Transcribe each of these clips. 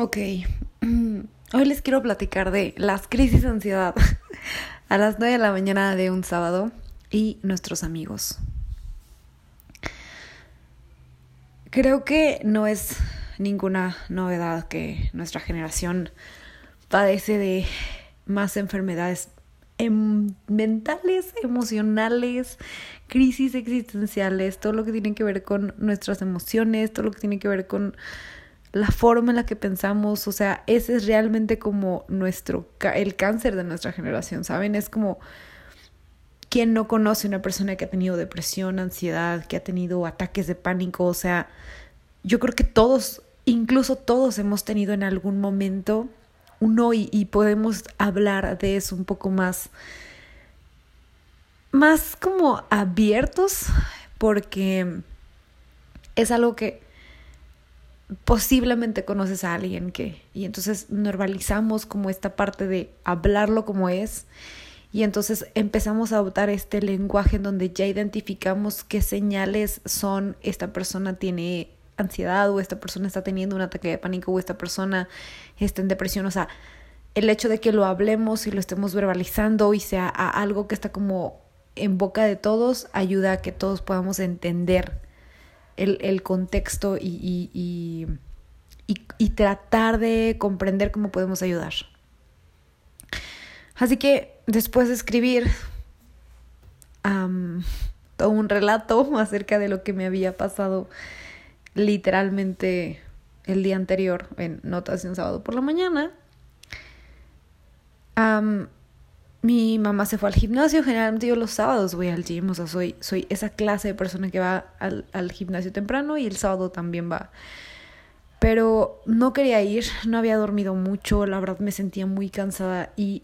Ok, hoy les quiero platicar de las crisis de ansiedad a las 9 de la mañana de un sábado y nuestros amigos. Creo que no es ninguna novedad que nuestra generación padece de más enfermedades em, mentales, emocionales, crisis existenciales, todo lo que tiene que ver con nuestras emociones, todo lo que tiene que ver con la forma en la que pensamos, o sea, ese es realmente como nuestro, el cáncer de nuestra generación, ¿saben? Es como, ¿quién no conoce una persona que ha tenido depresión, ansiedad, que ha tenido ataques de pánico? O sea, yo creo que todos, incluso todos hemos tenido en algún momento uno y, y podemos hablar de eso un poco más, más como abiertos, porque es algo que posiblemente conoces a alguien que y entonces normalizamos como esta parte de hablarlo como es y entonces empezamos a adoptar este lenguaje en donde ya identificamos qué señales son esta persona tiene ansiedad o esta persona está teniendo un ataque de pánico o esta persona está en depresión, o sea, el hecho de que lo hablemos y lo estemos verbalizando y sea algo que está como en boca de todos ayuda a que todos podamos entender el, contexto y, y, tratar de comprender cómo podemos ayudar. Así que después de escribir todo un relato acerca de lo que me había pasado literalmente el día anterior en Notas un sábado por la mañana, mi mamá se fue al gimnasio, generalmente yo los sábados voy al gym, o sea, soy, soy esa clase de persona que va al, al gimnasio temprano y el sábado también va. Pero no quería ir, no había dormido mucho, la verdad me sentía muy cansada y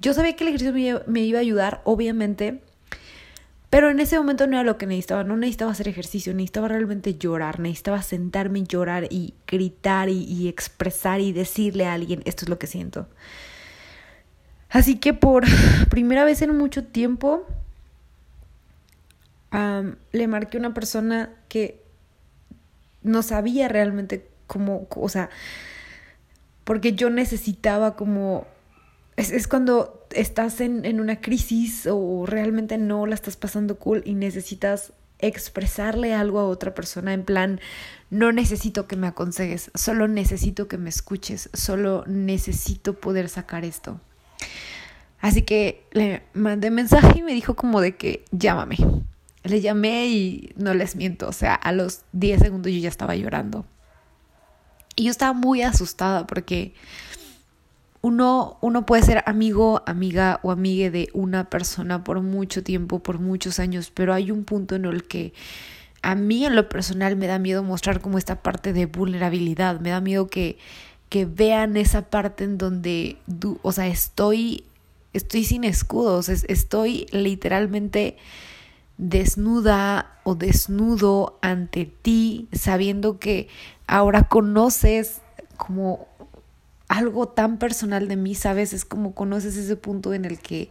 yo sabía que el ejercicio me, iba a ayudar, obviamente, pero en ese momento no era lo que necesitaba, no necesitaba hacer ejercicio, necesitaba realmente llorar, necesitaba sentarme y llorar y gritar y, y expresar y decirle a alguien, esto es lo que siento. Así que por primera vez en mucho tiempo le marqué a una persona que no sabía realmente cómo, o sea, porque yo necesitaba como, es, es cuando estás en, en una crisis o realmente no la estás pasando cool y necesitas expresarle algo a otra persona en plan, no necesito que me aconsejes, solo necesito que me escuches, solo necesito poder sacar esto. Así que le mandé mensaje y me dijo como de que llámame. Le llamé y no les miento, o sea, a los 10 segundos yo ya estaba llorando. Y yo estaba muy asustada porque uno, uno puede ser amigo, amiga o amigue de una persona por mucho tiempo, por muchos años, pero hay un punto en el que a mí en lo personal me da miedo mostrar como esta parte de vulnerabilidad, me da miedo que, que vean esa parte en donde, o sea, estoy estoy sin escudos, estoy literalmente desnuda o desnudo ante ti, sabiendo que ahora conoces como algo tan personal de mí, ¿sabes? Es como conoces ese punto en el que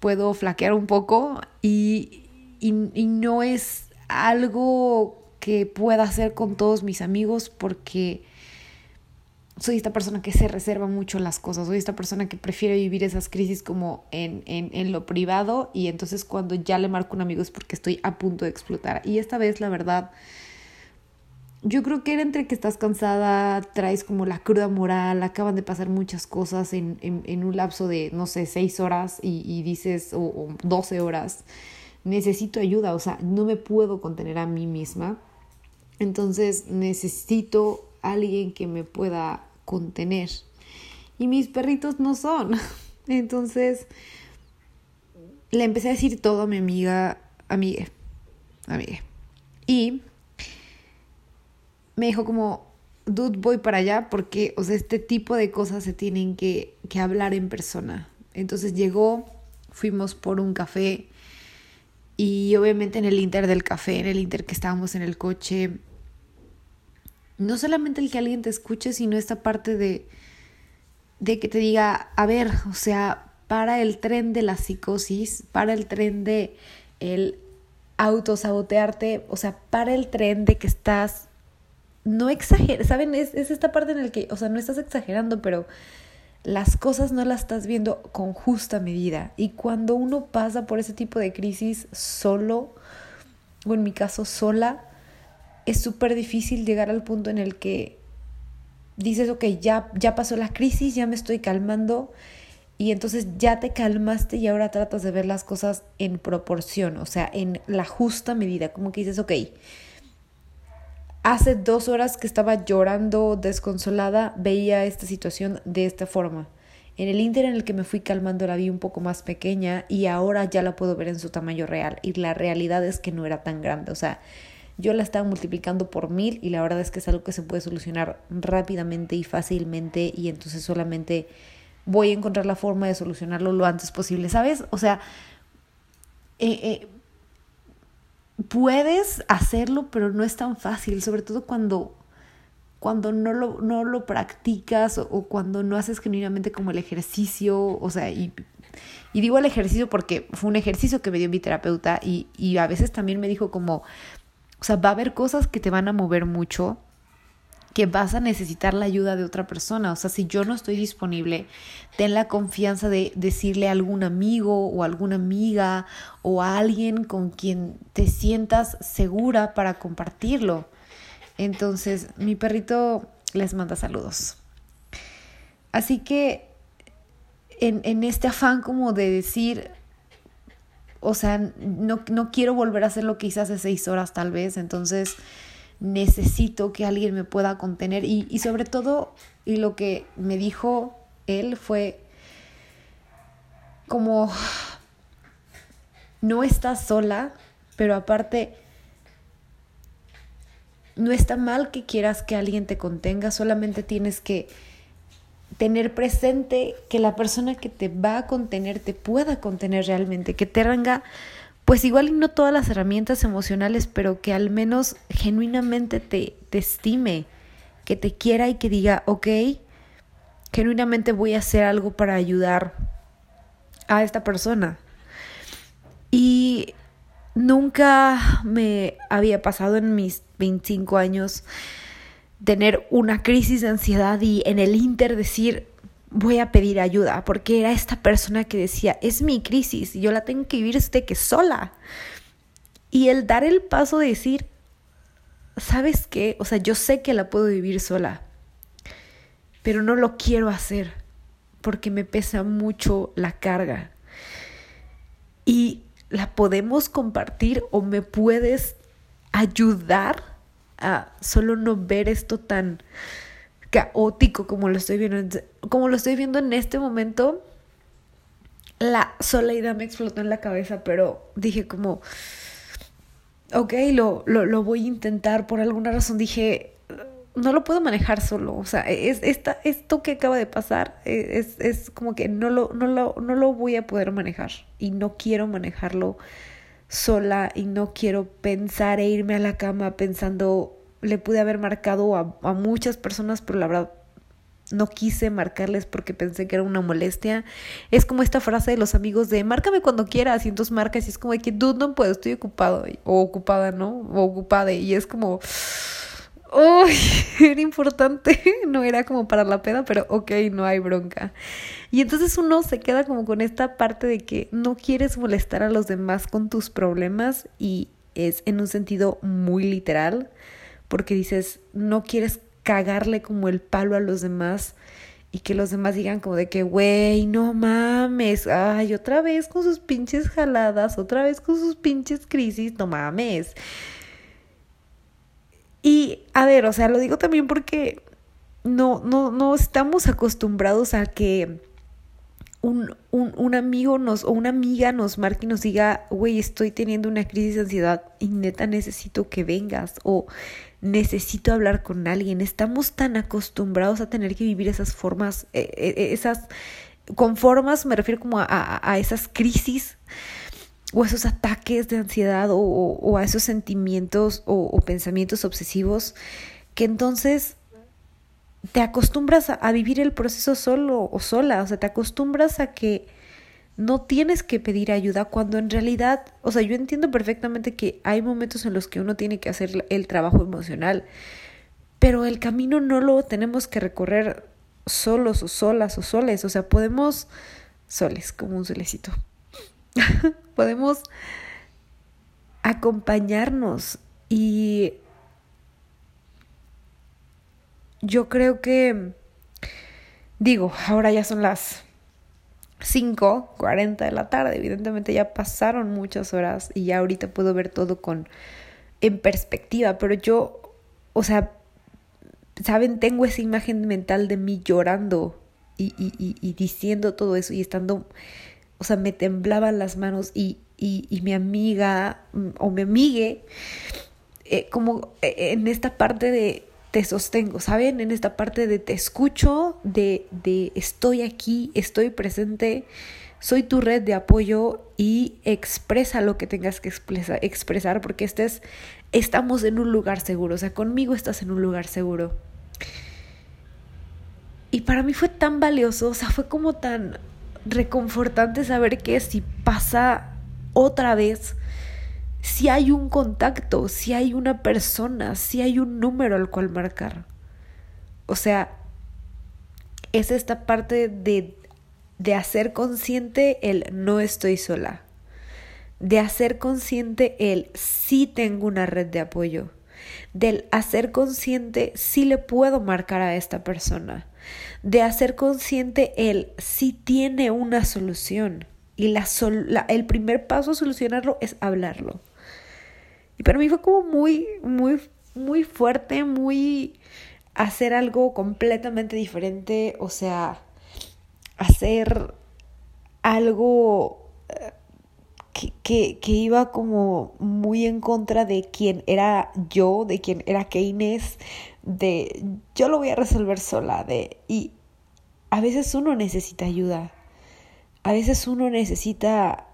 puedo flaquear un poco y, y, y no es algo que pueda hacer con todos mis amigos porque soy esta persona que se reserva mucho las cosas, soy esta persona que prefiere vivir esas crisis como en, en, en lo privado y entonces cuando ya le marco un amigo es porque estoy a punto de explotar. Y esta vez, la verdad, yo creo que era entre que estás cansada, traes como la cruda moral, acaban de pasar muchas cosas en, en, un lapso de, no sé, seis horas y, y dices, o, o 12 horas, necesito ayuda, o sea, no me puedo contener a mí misma. Entonces necesito alguien que me pueda contener. Y mis perritos no son. Entonces le empecé a decir todo a mi amiga, amigue, amigue. Y me dijo como, dude, voy para allá porque, o sea, este tipo de cosas se tienen que, que hablar en persona. Entonces llegó, fuimos por un café y obviamente en el inter del café, en el inter que estábamos en el coche, no solamente el que alguien te escuche, sino esta parte de, de que te diga, a ver, o sea, para el tren de la psicosis, para el tren de el autosabotearte, o sea, para el tren de que estás no exageres, ¿saben? Es, es esta parte en la que, o sea, no estás exagerando, pero las cosas no las estás viendo con justa medida. Y cuando uno pasa por ese tipo de crisis solo, o en mi caso sola, es súper difícil llegar al punto en el que dices, ok, ya, ya pasó la crisis, ya me estoy calmando y entonces ya te calmaste y ahora tratas de ver las cosas en proporción, o sea, en la justa medida, como que dices, ok, hace dos horas que estaba llorando desconsolada, veía esta situación de esta forma. En el inter en el que me fui calmando la vi un poco más pequeña y ahora ya la puedo ver en su tamaño real y la realidad es que no era tan grande, o sea, yo la estaba multiplicando por mil y la verdad es que es algo que se puede solucionar rápidamente y fácilmente y entonces solamente voy a encontrar la forma de solucionarlo lo antes posible, ¿sabes? O sea, eh, eh, puedes hacerlo, pero no es tan fácil, sobre todo cuando, cuando no, lo, no lo practicas o, cuando no haces genuinamente como el ejercicio, o sea, y, y, digo el ejercicio porque fue un ejercicio que me dio mi terapeuta y, y a veces también me dijo como, o sea, va a haber cosas que te van a mover mucho, que vas a necesitar la ayuda de otra persona. O sea, si yo no estoy disponible, ten la confianza de decirle a algún amigo o alguna amiga o a alguien con quien te sientas segura para compartirlo. Entonces, mi perrito les manda saludos. Así que en, en este afán como de decir, o sea, no, no quiero volver a hacer lo que hice hace seis horas tal vez, entonces necesito que alguien me pueda contener. Y, y sobre todo, y lo que me dijo él fue como, no estás sola, pero aparte, no está mal que quieras que alguien te contenga, solamente tienes que tener presente que la persona que te va a contener te pueda contener realmente, que te tenga pues igual y no todas las herramientas emocionales, pero que al menos genuinamente te, te estime, que te quiera y que diga, ok, genuinamente voy a hacer algo para ayudar a esta persona. Y nunca me había pasado en mis 25 años tener una crisis de ansiedad y en el inter decir, voy a pedir ayuda, porque era esta persona que decía, es mi crisis yo la tengo que vivir este que sola. Y el dar el paso de decir, ¿sabes qué? O sea, yo sé que la puedo vivir sola, pero no lo quiero hacer porque me pesa mucho la carga. Y la podemos compartir o me puedes ayudar a solo no ver esto tan caótico como lo estoy viendo, como lo estoy viendo en este momento. La sola idea me explotó en la cabeza, pero dije como, ok, lo, lo, lo voy a intentar. Por alguna razón dije, no lo puedo manejar solo. O sea, es, esta, esto que acaba de pasar e, es, es como que no lo, no, lo, no lo voy a poder manejar. Y no quiero manejarlo sola y no quiero pensar e irme a la cama pensando le pude haber marcado a, a muchas personas, pero la verdad no quise marcarles porque pensé que era una molestia. Es como esta frase de los amigos de márcame cuando quieras y entonces marcas y es como de que dude no puedo, estoy ocupado o ocupada, ¿no? O ocupada y es como ¡Uy! Era importante, no era como para la peda, pero ok, no hay bronca. Y entonces uno se queda como con esta parte de que no quieres molestar a los demás con tus problemas y es en un sentido muy literal porque dices, no quieres cagarle como el palo a los demás y que los demás digan como de que, güey, no mames, ay, otra vez con sus pinches jaladas, otra vez con sus pinches crisis, no mames. Y, a ver, o sea, lo digo también porque no, no, no estamos acostumbrados a que un, un, un, amigo nos o una amiga nos marque y nos diga, güey, estoy teniendo una crisis de ansiedad y neta necesito que vengas o necesito hablar con alguien. Estamos tan acostumbrados a tener que vivir esas formas, eh, eh, esas, con formas me refiero como a, a, esas crisis o esos ataques de ansiedad o, a esos sentimientos o, o, pensamientos obsesivos que entonces te acostumbras a, a vivir el proceso solo o sola, o sea, te acostumbras a que no tienes que pedir ayuda cuando en realidad, o sea, yo entiendo perfectamente que hay momentos en los que uno tiene que hacer el trabajo emocional, pero el camino no lo tenemos que recorrer solos o solas o soles, o sea, podemos, soles, como un solecito, podemos acompañarnos y yo creo que, digo, ahora ya son las 5.40 de la tarde, evidentemente ya pasaron muchas horas y ya ahorita puedo ver todo con en perspectiva, pero yo, o sea, saben, tengo esa imagen mental de mí llorando y, y, y, diciendo todo eso y estando, o sea, me temblaban las manos y, y mi amiga mm, o mi amigue, eh, como eh, en esta parte de te sostengo, ¿saben? En esta parte de te escucho, de, de estoy aquí, estoy presente, soy tu red de apoyo y expresa lo que tengas que expresar porque estés, estamos en un lugar seguro, o sea, conmigo estás en un lugar seguro. Y para mí fue tan valioso, o sea, fue como tan reconfortante saber que si pasa otra vez, si hay un contacto, si hay una persona, si hay un número al cual marcar. O sea, es esta parte de, de hacer consciente el no estoy sola, de hacer consciente el sí tengo una red de apoyo, del hacer consciente sí le puedo marcar a esta persona, de hacer consciente el sí tiene una solución. Y la, el primer paso a solucionarlo es hablarlo. Y para mí fue como muy, muy, muy fuerte, muy hacer algo completamente diferente, o sea, hacer algo que, que, que, iba como muy en contra de quien era yo, de quien era Keynes, de yo lo voy a resolver sola, de y a veces uno necesita ayuda, a veces uno necesita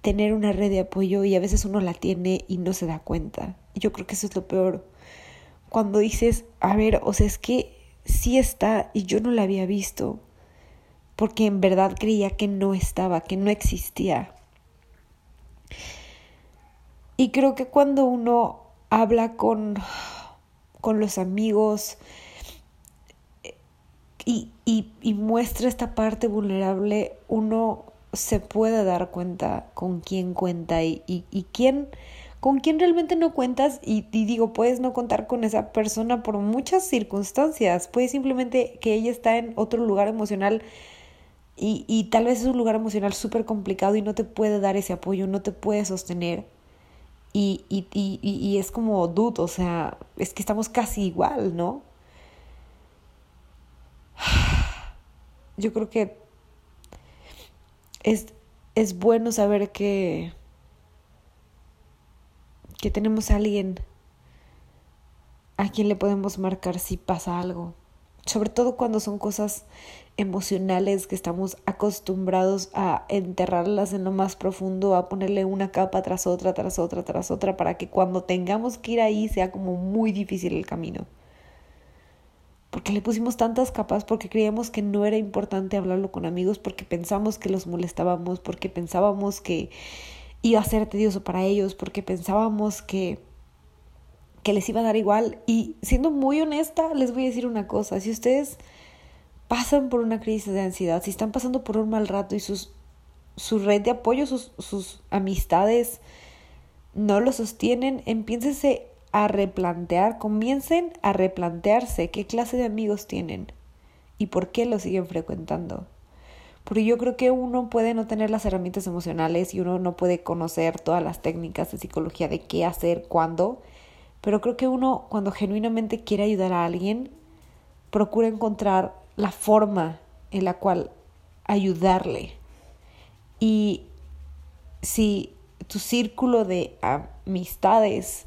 tener una red de apoyo y a veces uno la tiene y no se da cuenta. Yo creo que eso es lo peor. Cuando dices, a ver, o sea, es que sí está y yo no la había visto porque en verdad creía que no estaba, que no existía. Y creo que cuando uno habla con, con los amigos y, y, y muestra esta parte vulnerable, uno se puede dar cuenta con quién cuenta y, y, quién, con quién realmente no cuentas y, digo, puedes no contar con esa persona por muchas circunstancias, puede simplemente que ella está en otro lugar emocional y, y tal vez es un lugar emocional súper complicado y no te puede dar ese apoyo, no te puede sostener. Y, y, y, y es como dudo, o sea, es que estamos casi igual, ¿no? Yo creo que es, es bueno saber que, que tenemos a alguien a quien le podemos marcar si pasa algo. Sobre todo cuando son cosas emocionales que estamos acostumbrados a enterrarlas en lo más profundo, a ponerle una capa tras otra, tras otra, tras otra, para que cuando tengamos que ir ahí sea como muy difícil el camino. Porque le pusimos tantas capas, porque creíamos que no era importante hablarlo con amigos, porque pensamos que los molestábamos, porque pensábamos que iba a ser tedioso para ellos, porque pensábamos que, que les iba a dar igual. Y siendo muy honesta, les voy a decir una cosa, si ustedes pasan por una crisis de ansiedad, si están pasando por un mal rato y sus, su red de apoyo, sus, sus amistades no lo sostienen, empiénsense a replantear, comiencen a replantearse qué clase de amigos tienen y por qué los siguen frecuentando. Porque yo creo que uno puede no tener las herramientas emocionales y uno no puede conocer todas las técnicas de psicología de qué hacer, cuándo, pero creo que uno cuando genuinamente quiere ayudar a alguien, procura encontrar la forma en la cual ayudarle. Y si tu círculo de amistades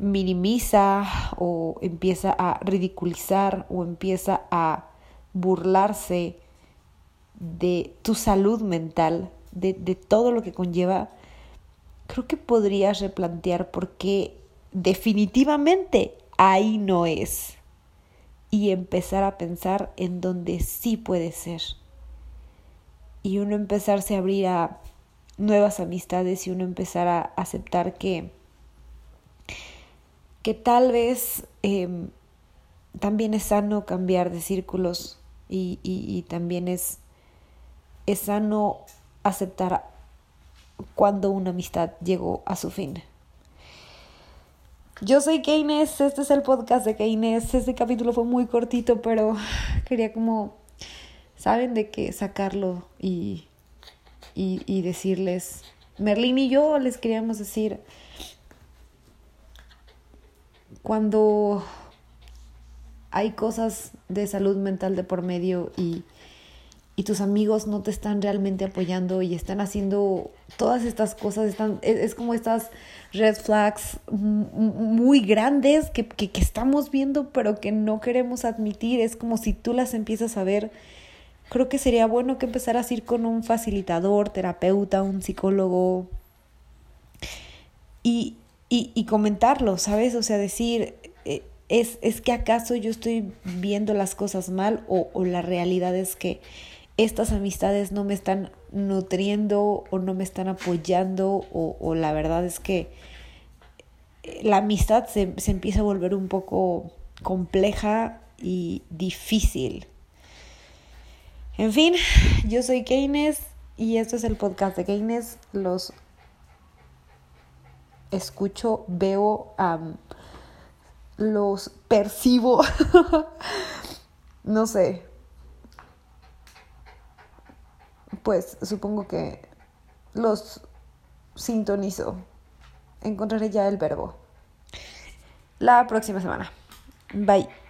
minimiza o empieza a ridiculizar o empieza a burlarse de tu salud mental, de, de todo lo que conlleva, creo que podrías replantear por qué definitivamente ahí no es y empezar a pensar en donde sí puede ser. Y uno empezarse a abrir a nuevas amistades y uno empezar a aceptar que que tal vez em, también es sano cambiar de círculos y, y, también es, es sano aceptar cuando una amistad llegó a su fin. Yo soy Keynes, este es el podcast de Keynes. Este capítulo fue muy cortito, pero quería como, saben de qué sacarlo y, y, y decirles, Merlín y yo les queríamos decir, cuando hay cosas de salud mental de por medio y, y tus amigos no te están realmente apoyando y están haciendo todas estas cosas, están, es, como estas red flags muy grandes que, que, estamos viendo pero que no queremos admitir, es como si tú las empiezas a ver, creo que sería bueno que empezaras a ir con un facilitador, terapeuta, un psicólogo y, y, y comentarlo, ¿sabes? O sea, decir, eh, ¿es, ¿es que acaso yo estoy viendo las cosas mal o, o la realidad es que estas amistades no me están nutriendo o no me están apoyando o, o la verdad es que la amistad se, se, empieza a volver un poco compleja y difícil. En fin, yo soy Keynes y esto es el podcast de Keynes. Los escucho, veo, los percibo. no sé. Pues supongo que los sintonizo. Encontraré ya el verbo. La próxima semana. Bye.